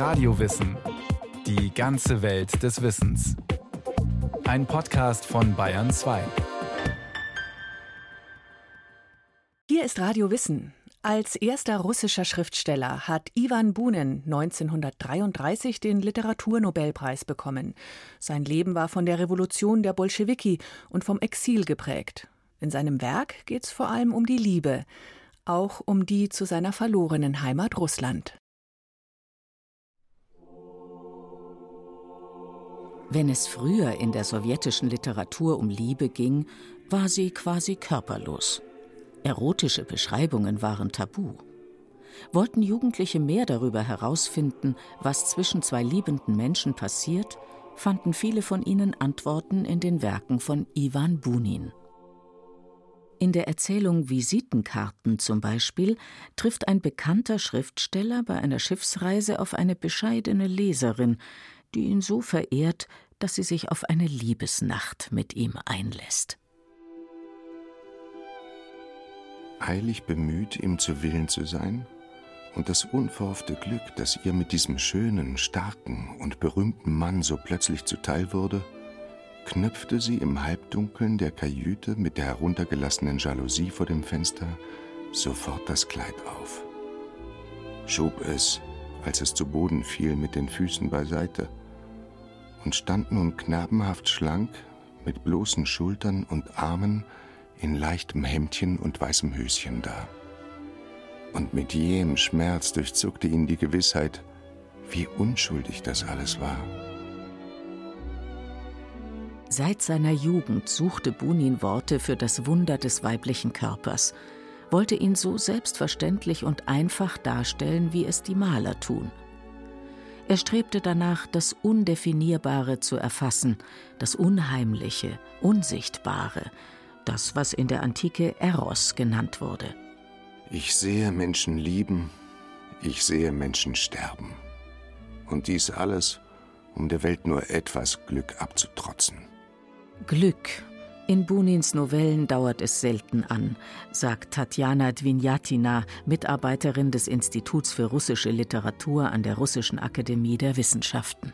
Radiowissen. Die ganze Welt des Wissens. Ein Podcast von Bayern 2. Hier ist Radio Wissen. Als erster russischer Schriftsteller hat Iwan Bunin 1933 den Literaturnobelpreis bekommen. Sein Leben war von der Revolution der Bolschewiki und vom Exil geprägt. In seinem Werk geht es vor allem um die Liebe, auch um die zu seiner verlorenen Heimat Russland. Wenn es früher in der sowjetischen Literatur um Liebe ging, war sie quasi körperlos. Erotische Beschreibungen waren tabu. Wollten Jugendliche mehr darüber herausfinden, was zwischen zwei liebenden Menschen passiert, fanden viele von ihnen Antworten in den Werken von Iwan Bunin. In der Erzählung Visitenkarten zum Beispiel trifft ein bekannter Schriftsteller bei einer Schiffsreise auf eine bescheidene Leserin, die ihn so verehrt, dass sie sich auf eine Liebesnacht mit ihm einlässt. Eilig bemüht, ihm zu Willen zu sein und das unverhoffte Glück, das ihr mit diesem schönen, starken und berühmten Mann so plötzlich zuteil wurde, knöpfte sie im Halbdunkeln der Kajüte mit der heruntergelassenen Jalousie vor dem Fenster sofort das Kleid auf, schob es, als es zu Boden fiel, mit den Füßen beiseite und stand nun knabenhaft schlank, mit bloßen Schultern und Armen, in leichtem Hemdchen und weißem Höschen da. Und mit jähem Schmerz durchzuckte ihn die Gewissheit, wie unschuldig das alles war. Seit seiner Jugend suchte Bunin Worte für das Wunder des weiblichen Körpers, wollte ihn so selbstverständlich und einfach darstellen, wie es die Maler tun. Er strebte danach, das Undefinierbare zu erfassen, das Unheimliche, Unsichtbare, das, was in der Antike Eros genannt wurde. Ich sehe Menschen lieben, ich sehe Menschen sterben. Und dies alles, um der Welt nur etwas Glück abzutrotzen. Glück. In Bunins Novellen dauert es selten an, sagt Tatjana Dvinjatina, Mitarbeiterin des Instituts für russische Literatur an der Russischen Akademie der Wissenschaften.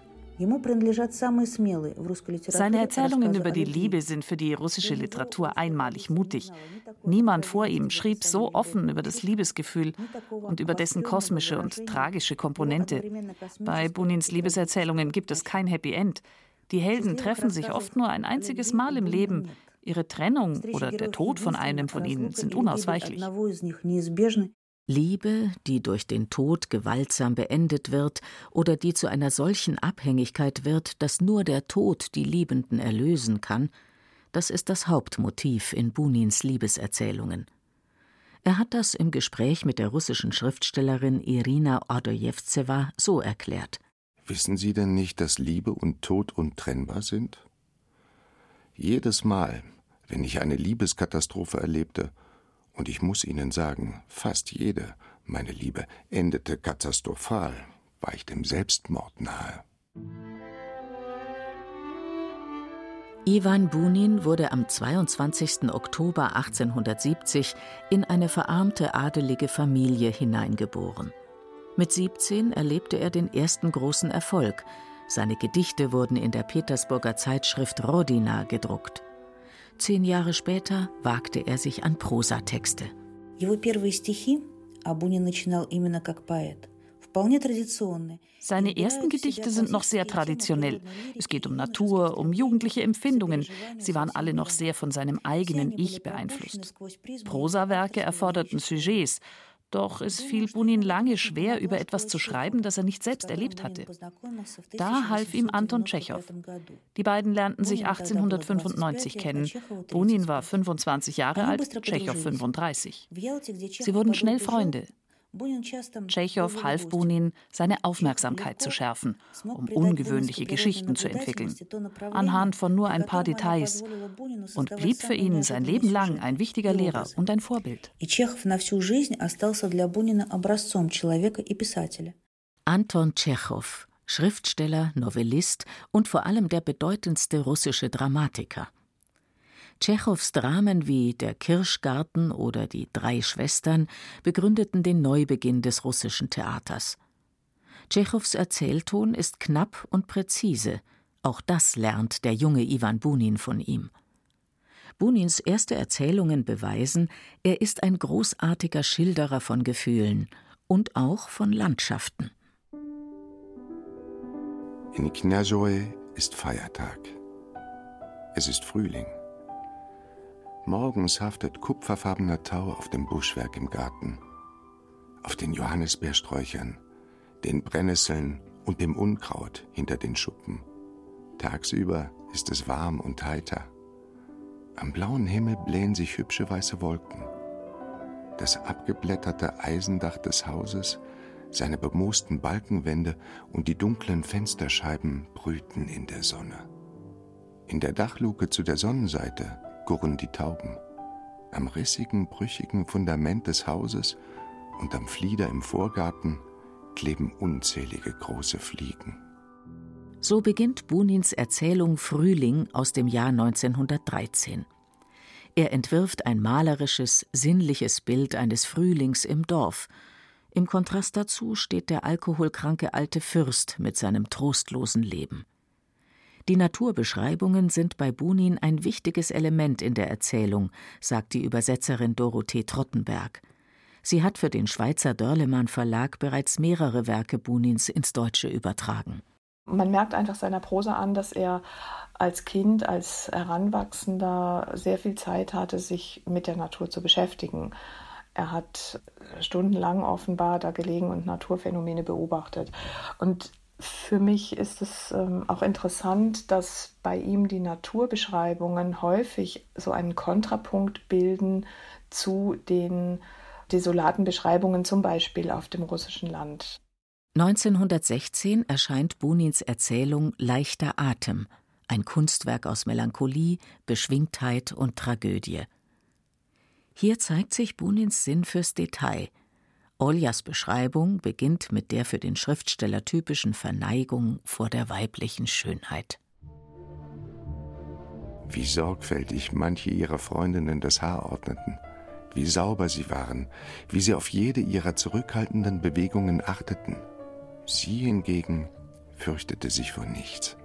Seine Erzählungen über die Liebe sind für die russische Literatur einmalig mutig. Niemand vor ihm schrieb so offen über das Liebesgefühl und über dessen kosmische und tragische Komponente. Bei Bunins Liebeserzählungen gibt es kein Happy End. Die Helden treffen sich oft nur ein einziges Mal im Leben. Ihre Trennung oder der Tod von einem von ihnen sind unausweichlich. Liebe, die durch den Tod gewaltsam beendet wird oder die zu einer solchen Abhängigkeit wird, dass nur der Tod die Liebenden erlösen kann, das ist das Hauptmotiv in Bunins Liebeserzählungen. Er hat das im Gespräch mit der russischen Schriftstellerin Irina Ordojewzewa so erklärt. Wissen Sie denn nicht, dass Liebe und Tod untrennbar sind? Jedes Mal, wenn ich eine Liebeskatastrophe erlebte, und ich muss Ihnen sagen, fast jede, meine Liebe, endete katastrophal, war ich dem Selbstmord nahe. Iwan Bunin wurde am 22. Oktober 1870 in eine verarmte adelige Familie hineingeboren. Mit 17 erlebte er den ersten großen Erfolg. Seine Gedichte wurden in der Petersburger Zeitschrift Rodina gedruckt. Zehn Jahre später wagte er sich an Prosatexte. Seine ersten Gedichte sind noch sehr traditionell. Es geht um Natur, um jugendliche Empfindungen. Sie waren alle noch sehr von seinem eigenen Ich beeinflusst. Prosawerke erforderten Sujets, doch es fiel Bunin lange schwer, über etwas zu schreiben, das er nicht selbst erlebt hatte. Da half ihm Anton Tschechow. Die beiden lernten sich 1895 kennen. Bunin war 25 Jahre alt, Tschechow 35. Sie wurden schnell Freunde. Tschechow half Bunin, seine Aufmerksamkeit zu schärfen, um ungewöhnliche Geschichten zu entwickeln, anhand von nur ein paar Details, und blieb für ihn sein Leben lang ein wichtiger Lehrer und ein Vorbild. Anton Tschechow, Schriftsteller, Novellist und vor allem der bedeutendste russische Dramatiker. Tschechows Dramen wie Der Kirschgarten oder Die drei Schwestern begründeten den Neubeginn des russischen Theaters. Tschechows Erzählton ist knapp und präzise. Auch das lernt der junge Iwan Bunin von ihm. Bunins erste Erzählungen beweisen, er ist ein großartiger Schilderer von Gefühlen und auch von Landschaften. In Kniazoe ist Feiertag. Es ist Frühling. Morgens haftet kupferfarbener Tau auf dem Buschwerk im Garten, auf den Johannisbeersträuchern, den Brennnesseln und dem Unkraut hinter den Schuppen. Tagsüber ist es warm und heiter. Am blauen Himmel blähen sich hübsche weiße Wolken. Das abgeblätterte Eisendach des Hauses, seine bemoosten Balkenwände und die dunklen Fensterscheiben brüten in der Sonne. In der Dachluke zu der Sonnenseite gurren die Tauben. Am rissigen, brüchigen Fundament des Hauses und am Flieder im Vorgarten kleben unzählige große Fliegen. So beginnt Bunins Erzählung Frühling aus dem Jahr 1913. Er entwirft ein malerisches, sinnliches Bild eines Frühlings im Dorf. Im Kontrast dazu steht der alkoholkranke alte Fürst mit seinem trostlosen Leben. Die Naturbeschreibungen sind bei Bunin ein wichtiges Element in der Erzählung, sagt die Übersetzerin Dorothee Trottenberg. Sie hat für den Schweizer Dörlemann Verlag bereits mehrere Werke Bunins ins Deutsche übertragen. Man merkt einfach seiner Prosa an, dass er als Kind, als Heranwachsender sehr viel Zeit hatte, sich mit der Natur zu beschäftigen. Er hat stundenlang offenbar da gelegen und Naturphänomene beobachtet. Und für mich ist es ähm, auch interessant, dass bei ihm die Naturbeschreibungen häufig so einen Kontrapunkt bilden zu den desolaten Beschreibungen, zum Beispiel auf dem russischen Land. 1916 erscheint Bunins Erzählung Leichter Atem, ein Kunstwerk aus Melancholie, Beschwingtheit und Tragödie. Hier zeigt sich Bunins Sinn fürs Detail – Oljas Beschreibung beginnt mit der für den Schriftsteller typischen Verneigung vor der weiblichen Schönheit. Wie sorgfältig manche ihrer Freundinnen das Haar ordneten, wie sauber sie waren, wie sie auf jede ihrer zurückhaltenden Bewegungen achteten. Sie hingegen fürchtete sich vor nichts.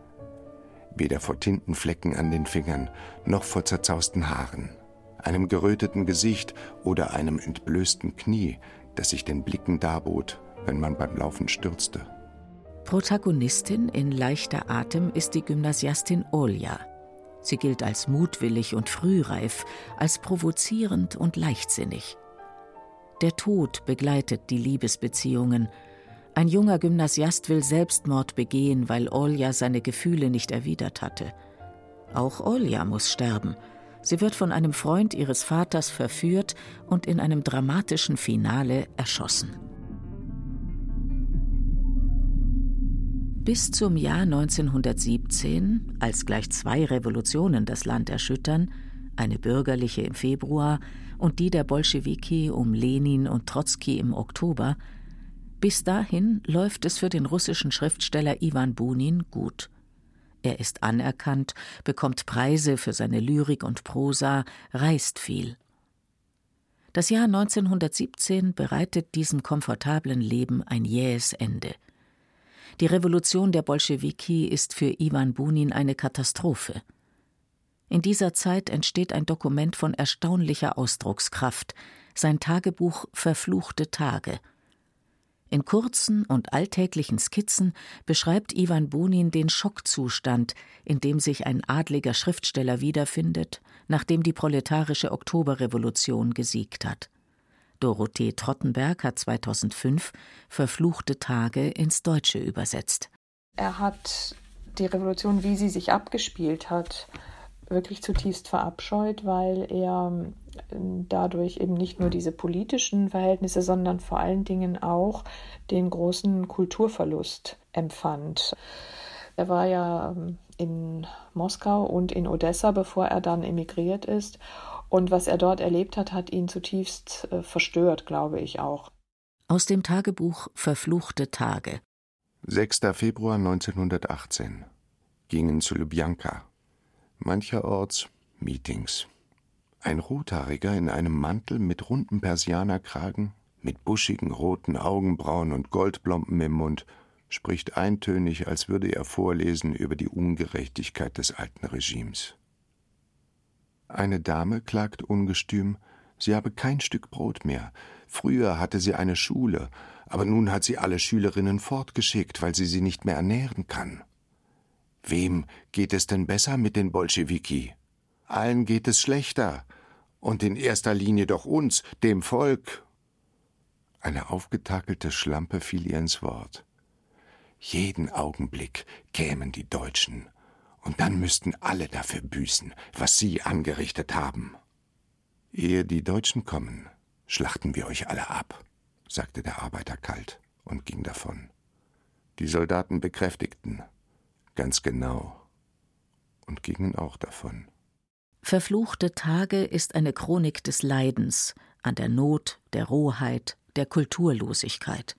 Weder vor Tintenflecken an den Fingern, noch vor zerzausten Haaren, einem geröteten Gesicht oder einem entblößten Knie, das sich den Blicken darbot, wenn man beim Laufen stürzte. Protagonistin in leichter Atem ist die Gymnasiastin Olja. Sie gilt als mutwillig und frühreif, als provozierend und leichtsinnig. Der Tod begleitet die Liebesbeziehungen. Ein junger Gymnasiast will Selbstmord begehen, weil Olja seine Gefühle nicht erwidert hatte. Auch Olja muss sterben – Sie wird von einem Freund ihres Vaters verführt und in einem dramatischen Finale erschossen. Bis zum Jahr 1917, als gleich zwei Revolutionen das Land erschüttern, eine bürgerliche im Februar und die der Bolschewiki um Lenin und Trotzki im Oktober, bis dahin läuft es für den russischen Schriftsteller Iwan Bunin gut. Er ist anerkannt, bekommt Preise für seine Lyrik und Prosa, reist viel. Das Jahr 1917 bereitet diesem komfortablen Leben ein jähes Ende. Die Revolution der Bolschewiki ist für Iwan Bunin eine Katastrophe. In dieser Zeit entsteht ein Dokument von erstaunlicher Ausdruckskraft, sein Tagebuch Verfluchte Tage – in kurzen und alltäglichen Skizzen beschreibt Iwan Bunin den Schockzustand, in dem sich ein adliger Schriftsteller wiederfindet, nachdem die proletarische Oktoberrevolution gesiegt hat. Dorothee Trottenberg hat 2005 Verfluchte Tage ins Deutsche übersetzt. Er hat die Revolution, wie sie sich abgespielt hat, wirklich zutiefst verabscheut, weil er ähm, dadurch eben nicht nur diese politischen Verhältnisse, sondern vor allen Dingen auch den großen Kulturverlust empfand. Er war ja ähm, in Moskau und in Odessa, bevor er dann emigriert ist. Und was er dort erlebt hat, hat ihn zutiefst äh, verstört, glaube ich auch. Aus dem Tagebuch Verfluchte Tage. 6. Februar 1918. Gingen zu Lubjanka mancherorts Meetings. Ein Rothaariger in einem Mantel mit rundem Persianerkragen, mit buschigen roten Augenbrauen und Goldblomben im Mund, spricht eintönig, als würde er vorlesen über die Ungerechtigkeit des alten Regimes. Eine Dame klagt ungestüm, sie habe kein Stück Brot mehr. Früher hatte sie eine Schule, aber nun hat sie alle Schülerinnen fortgeschickt, weil sie sie nicht mehr ernähren kann. Wem geht es denn besser mit den Bolschewiki? Allen geht es schlechter. Und in erster Linie doch uns, dem Volk. Eine aufgetakelte Schlampe fiel ihr ins Wort. Jeden Augenblick kämen die Deutschen, und dann müssten alle dafür büßen, was sie angerichtet haben. Ehe die Deutschen kommen, schlachten wir euch alle ab, sagte der Arbeiter kalt und ging davon. Die Soldaten bekräftigten, ganz genau, und gingen auch davon. Verfluchte Tage ist eine Chronik des Leidens an der Not, der Rohheit, der Kulturlosigkeit.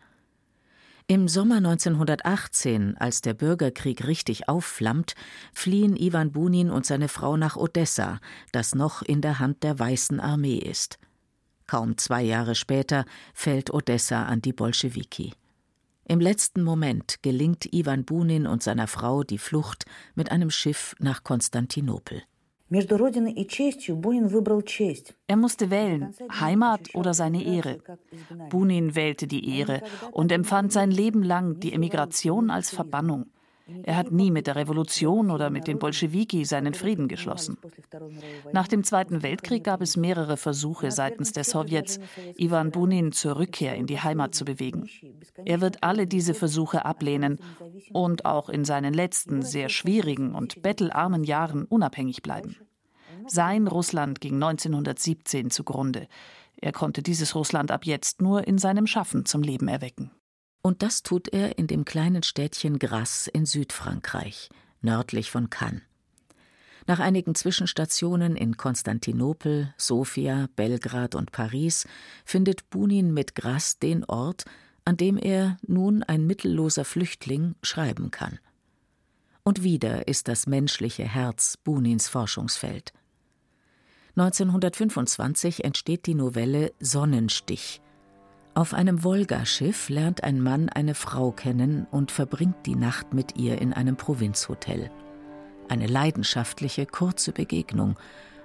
Im Sommer 1918, als der Bürgerkrieg richtig aufflammt, fliehen Iwan Bunin und seine Frau nach Odessa, das noch in der Hand der Weißen Armee ist. Kaum zwei Jahre später fällt Odessa an die Bolschewiki. Im letzten Moment gelingt Iwan Bunin und seiner Frau die Flucht mit einem Schiff nach Konstantinopel. Er musste wählen, Heimat oder seine Ehre. Bunin wählte die Ehre und empfand sein Leben lang die Emigration als Verbannung. Er hat nie mit der Revolution oder mit den Bolschewiki seinen Frieden geschlossen. Nach dem Zweiten Weltkrieg gab es mehrere Versuche seitens der Sowjets, Iwan Bunin zur Rückkehr in die Heimat zu bewegen. Er wird alle diese Versuche ablehnen und auch in seinen letzten, sehr schwierigen und bettelarmen Jahren unabhängig bleiben. Sein Russland ging 1917 zugrunde. Er konnte dieses Russland ab jetzt nur in seinem Schaffen zum Leben erwecken. Und das tut er in dem kleinen Städtchen Grasse in Südfrankreich, nördlich von Cannes. Nach einigen Zwischenstationen in Konstantinopel, Sofia, Belgrad und Paris findet Bunin mit Grasse den Ort, an dem er, nun ein mittelloser Flüchtling, schreiben kann. Und wieder ist das menschliche Herz Bunins Forschungsfeld. 1925 entsteht die Novelle Sonnenstich, auf einem Wolgaschiff lernt ein Mann eine Frau kennen und verbringt die Nacht mit ihr in einem Provinzhotel. Eine leidenschaftliche, kurze Begegnung,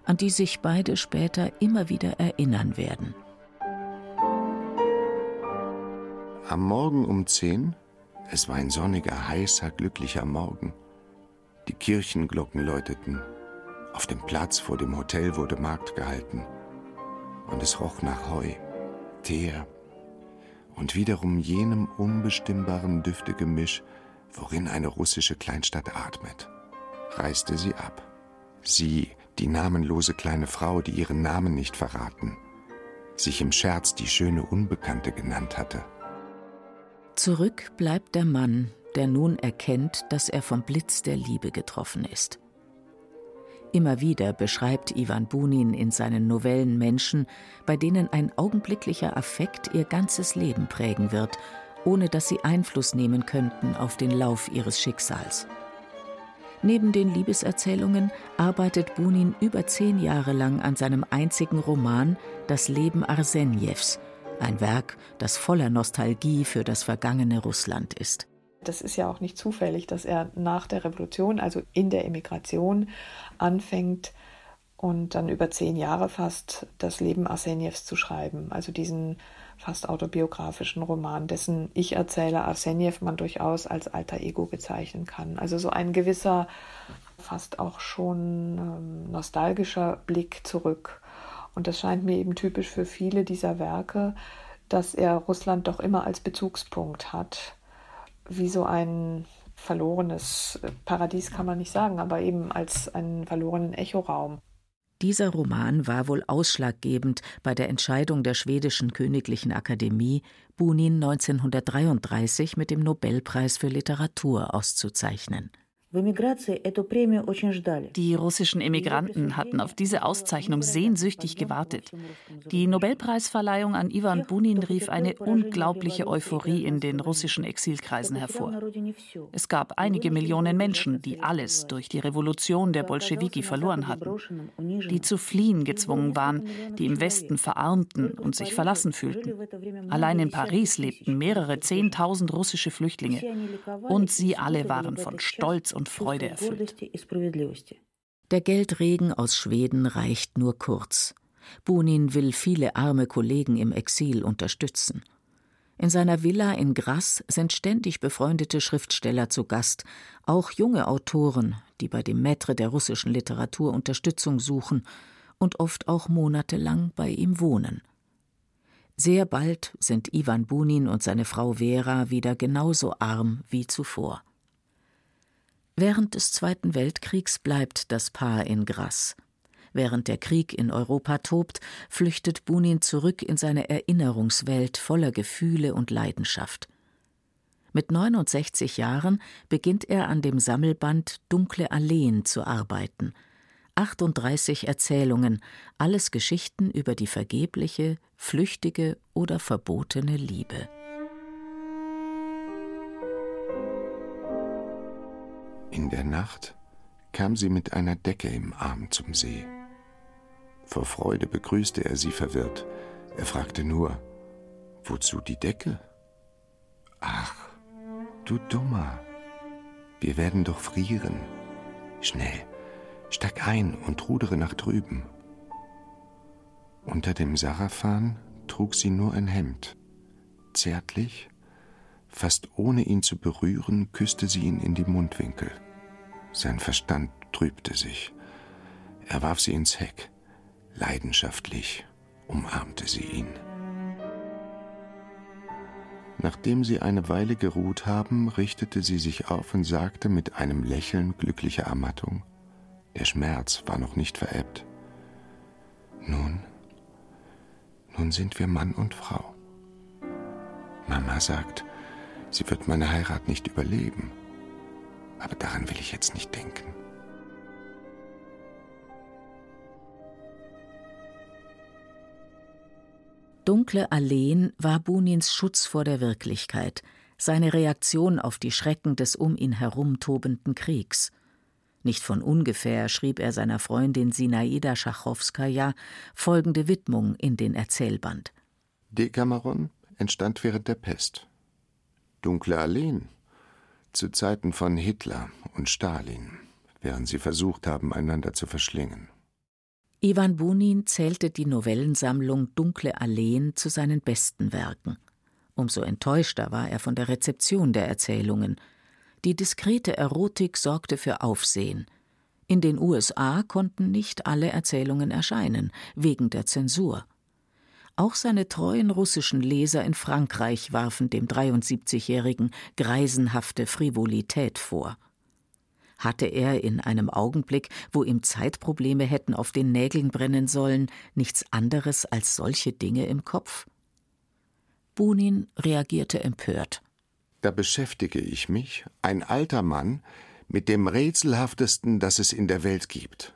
an die sich beide später immer wieder erinnern werden. Am Morgen um zehn, es war ein sonniger, heißer, glücklicher Morgen. Die Kirchenglocken läuteten. Auf dem Platz vor dem Hotel wurde Markt gehalten. Und es roch nach Heu, Teer und wiederum jenem unbestimmbaren Düftegemisch, worin eine russische Kleinstadt atmet, reiste sie ab. Sie, die namenlose kleine Frau, die ihren Namen nicht verraten, sich im Scherz die schöne Unbekannte genannt hatte. Zurück bleibt der Mann, der nun erkennt, dass er vom Blitz der Liebe getroffen ist. Immer wieder beschreibt Ivan Bunin in seinen Novellen Menschen, bei denen ein augenblicklicher Affekt ihr ganzes Leben prägen wird, ohne dass sie Einfluss nehmen könnten auf den Lauf ihres Schicksals. Neben den Liebeserzählungen arbeitet Bunin über zehn Jahre lang an seinem einzigen Roman Das Leben Arsenjews, ein Werk, das voller Nostalgie für das vergangene Russland ist. Das ist ja auch nicht zufällig, dass er nach der Revolution, also in der Emigration, anfängt und dann über zehn Jahre fast das Leben Arsenjews zu schreiben. Also diesen fast autobiografischen Roman, dessen Ich-Erzähler Arsenjew man durchaus als alter Ego bezeichnen kann. Also so ein gewisser, fast auch schon ähm, nostalgischer Blick zurück. Und das scheint mir eben typisch für viele dieser Werke, dass er Russland doch immer als Bezugspunkt hat wie so ein verlorenes Paradies kann man nicht sagen, aber eben als einen verlorenen Echoraum. Dieser Roman war wohl ausschlaggebend bei der Entscheidung der schwedischen Königlichen Akademie, Bunin 1933 mit dem Nobelpreis für Literatur auszuzeichnen. Die russischen Emigranten hatten auf diese Auszeichnung sehnsüchtig gewartet. Die Nobelpreisverleihung an Ivan Bunin rief eine unglaubliche Euphorie in den russischen Exilkreisen hervor. Es gab einige Millionen Menschen, die alles durch die Revolution der Bolschewiki verloren hatten, die zu fliehen gezwungen waren, die im Westen verarmten und sich verlassen fühlten. Allein in Paris lebten mehrere Zehntausend russische Flüchtlinge. Und sie alle waren von Stolz und Freude erfüllt. Der Geldregen aus Schweden reicht nur kurz. Bunin will viele arme Kollegen im Exil unterstützen. In seiner Villa in Grass sind ständig befreundete Schriftsteller zu Gast, auch junge Autoren, die bei dem Maître der russischen Literatur Unterstützung suchen und oft auch monatelang bei ihm wohnen. Sehr bald sind Ivan Bunin und seine Frau Vera wieder genauso arm wie zuvor. Während des Zweiten Weltkriegs bleibt das Paar in Grass. Während der Krieg in Europa tobt, flüchtet Bunin zurück in seine Erinnerungswelt voller Gefühle und Leidenschaft. Mit 69 Jahren beginnt er an dem Sammelband Dunkle Alleen zu arbeiten. 38 Erzählungen, alles Geschichten über die vergebliche, flüchtige oder verbotene Liebe. In der Nacht kam sie mit einer Decke im Arm zum See. Vor Freude begrüßte er sie verwirrt. Er fragte nur, wozu die Decke? Ach, du Dummer, wir werden doch frieren. Schnell, steig ein und rudere nach drüben. Unter dem Sarafan trug sie nur ein Hemd. Zärtlich Fast ohne ihn zu berühren, küsste sie ihn in die Mundwinkel. Sein Verstand trübte sich. Er warf sie ins Heck. Leidenschaftlich umarmte sie ihn. Nachdem sie eine Weile geruht haben, richtete sie sich auf und sagte mit einem Lächeln glücklicher Ermattung, der Schmerz war noch nicht verebbt. Nun, nun sind wir Mann und Frau. Mama sagt, Sie wird meine Heirat nicht überleben. Aber daran will ich jetzt nicht denken. Dunkle Alleen war Bunins Schutz vor der Wirklichkeit, seine Reaktion auf die Schrecken des um ihn herum tobenden Kriegs. Nicht von ungefähr schrieb er seiner Freundin Sinaida Schachowskaja folgende Widmung in den Erzählband. Decameron entstand während der Pest dunkle Alleen, zu Zeiten von Hitler und Stalin, während sie versucht haben, einander zu verschlingen. Ivan Bunin zählte die Novellensammlung Dunkle Alleen zu seinen besten Werken. Umso enttäuschter war er von der Rezeption der Erzählungen. Die diskrete Erotik sorgte für Aufsehen. In den USA konnten nicht alle Erzählungen erscheinen, wegen der Zensur. Auch seine treuen russischen Leser in Frankreich warfen dem 73-Jährigen greisenhafte Frivolität vor. Hatte er in einem Augenblick, wo ihm Zeitprobleme hätten auf den Nägeln brennen sollen, nichts anderes als solche Dinge im Kopf? Bunin reagierte empört. Da beschäftige ich mich, ein alter Mann, mit dem rätselhaftesten, das es in der Welt gibt.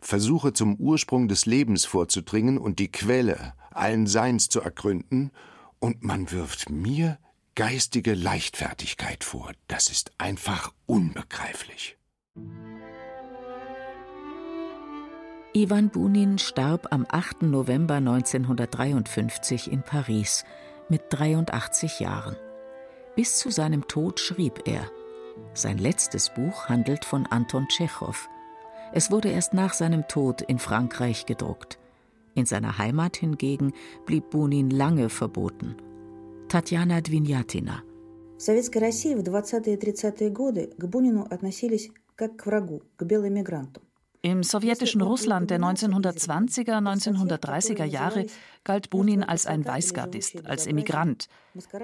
Versuche zum Ursprung des Lebens vorzudringen und die Quelle allen Seins zu ergründen, und man wirft mir geistige Leichtfertigkeit vor. Das ist einfach unbegreiflich. Ivan Bunin starb am 8. November 1953 in Paris mit 83 Jahren. Bis zu seinem Tod schrieb er. Sein letztes Buch handelt von Anton Tschechow. Es wurde erst nach seinem Tod in Frankreich gedruckt. In seiner Heimat hingegen blieb Bunin lange verboten. Tatjana Dvinjatina. Im sowjetischen Russland der 1920er, 1930er Jahre galt Bunin als ein Weißgardist, als Emigrant.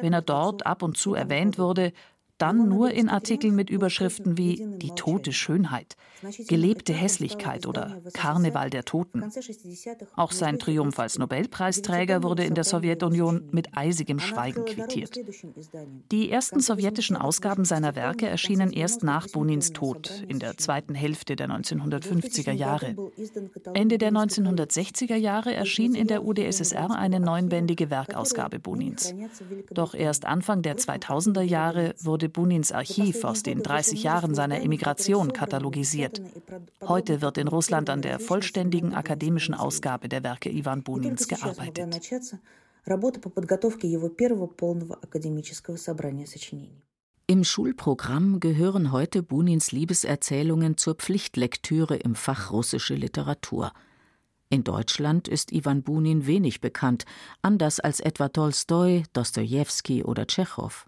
Wenn er dort ab und zu erwähnt wurde, dann nur in Artikeln mit Überschriften wie Die tote Schönheit, Gelebte Hässlichkeit oder Karneval der Toten. Auch sein Triumph als Nobelpreisträger wurde in der Sowjetunion mit eisigem Schweigen quittiert. Die ersten sowjetischen Ausgaben seiner Werke erschienen erst nach Bunins Tod in der zweiten Hälfte der 1950er Jahre. Ende der 1960er Jahre erschien in der UdSSR eine neunbändige Werkausgabe Bunins. Doch erst Anfang der 2000er Jahre wurde Bunins Archiv aus den 30 Jahren seiner Emigration katalogisiert. Heute wird in Russland an der vollständigen akademischen Ausgabe der Werke Ivan Bunins gearbeitet. Im Schulprogramm gehören heute Bunins Liebeserzählungen zur Pflichtlektüre im Fach russische Literatur. In Deutschland ist Ivan Bunin wenig bekannt, anders als etwa Tolstoi, Dostojewski oder Tschechow.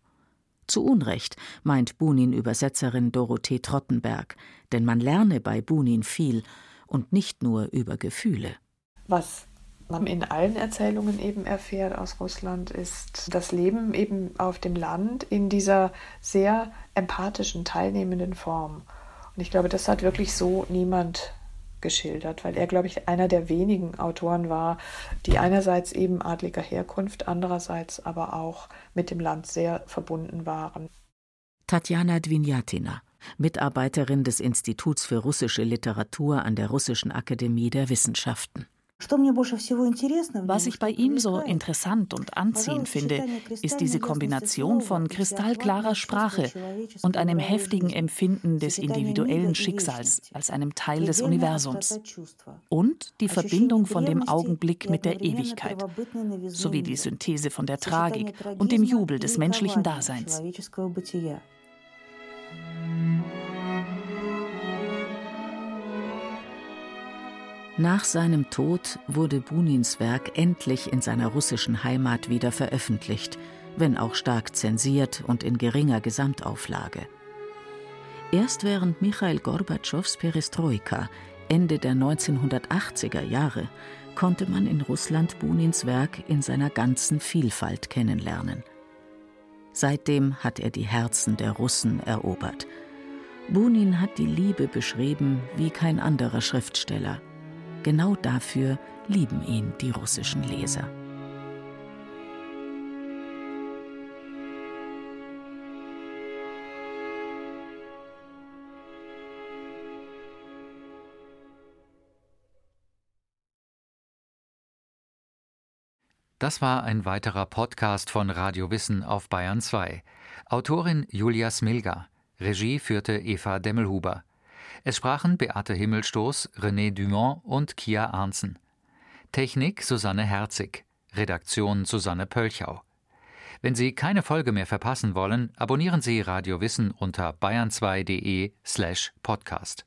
Zu Unrecht, meint Bunin-Übersetzerin Dorothee Trottenberg, denn man lerne bei Bunin viel und nicht nur über Gefühle. Was man in allen Erzählungen eben erfährt aus Russland, ist das Leben eben auf dem Land in dieser sehr empathischen, teilnehmenden Form. Und ich glaube, das hat wirklich so niemand geschildert, weil er, glaube ich, einer der wenigen Autoren war, die einerseits eben adliger Herkunft, andererseits aber auch mit dem Land sehr verbunden waren. Tatjana Dvinjatina, Mitarbeiterin des Instituts für russische Literatur an der Russischen Akademie der Wissenschaften. Was ich bei ihm so interessant und anziehend finde, ist diese Kombination von kristallklarer Sprache und einem heftigen Empfinden des individuellen Schicksals als einem Teil des Universums und die Verbindung von dem Augenblick mit der Ewigkeit, sowie die Synthese von der Tragik und dem Jubel des menschlichen Daseins. Nach seinem Tod wurde Bunins Werk endlich in seiner russischen Heimat wieder veröffentlicht, wenn auch stark zensiert und in geringer Gesamtauflage. Erst während Michail Gorbatschows Perestroika Ende der 1980er Jahre konnte man in Russland Bunins Werk in seiner ganzen Vielfalt kennenlernen. Seitdem hat er die Herzen der Russen erobert. Bunin hat die Liebe beschrieben wie kein anderer Schriftsteller – Genau dafür lieben ihn die russischen Leser. Das war ein weiterer Podcast von Radio Wissen auf Bayern 2. Autorin Julia Smilga. Regie führte Eva Demmelhuber. Es sprachen Beate Himmelstoß, René Dumont und Kia Arnzen. Technik Susanne Herzig. Redaktion Susanne Pölchau. Wenn Sie keine Folge mehr verpassen wollen, abonnieren Sie Radio Wissen unter bayern2.de slash podcast.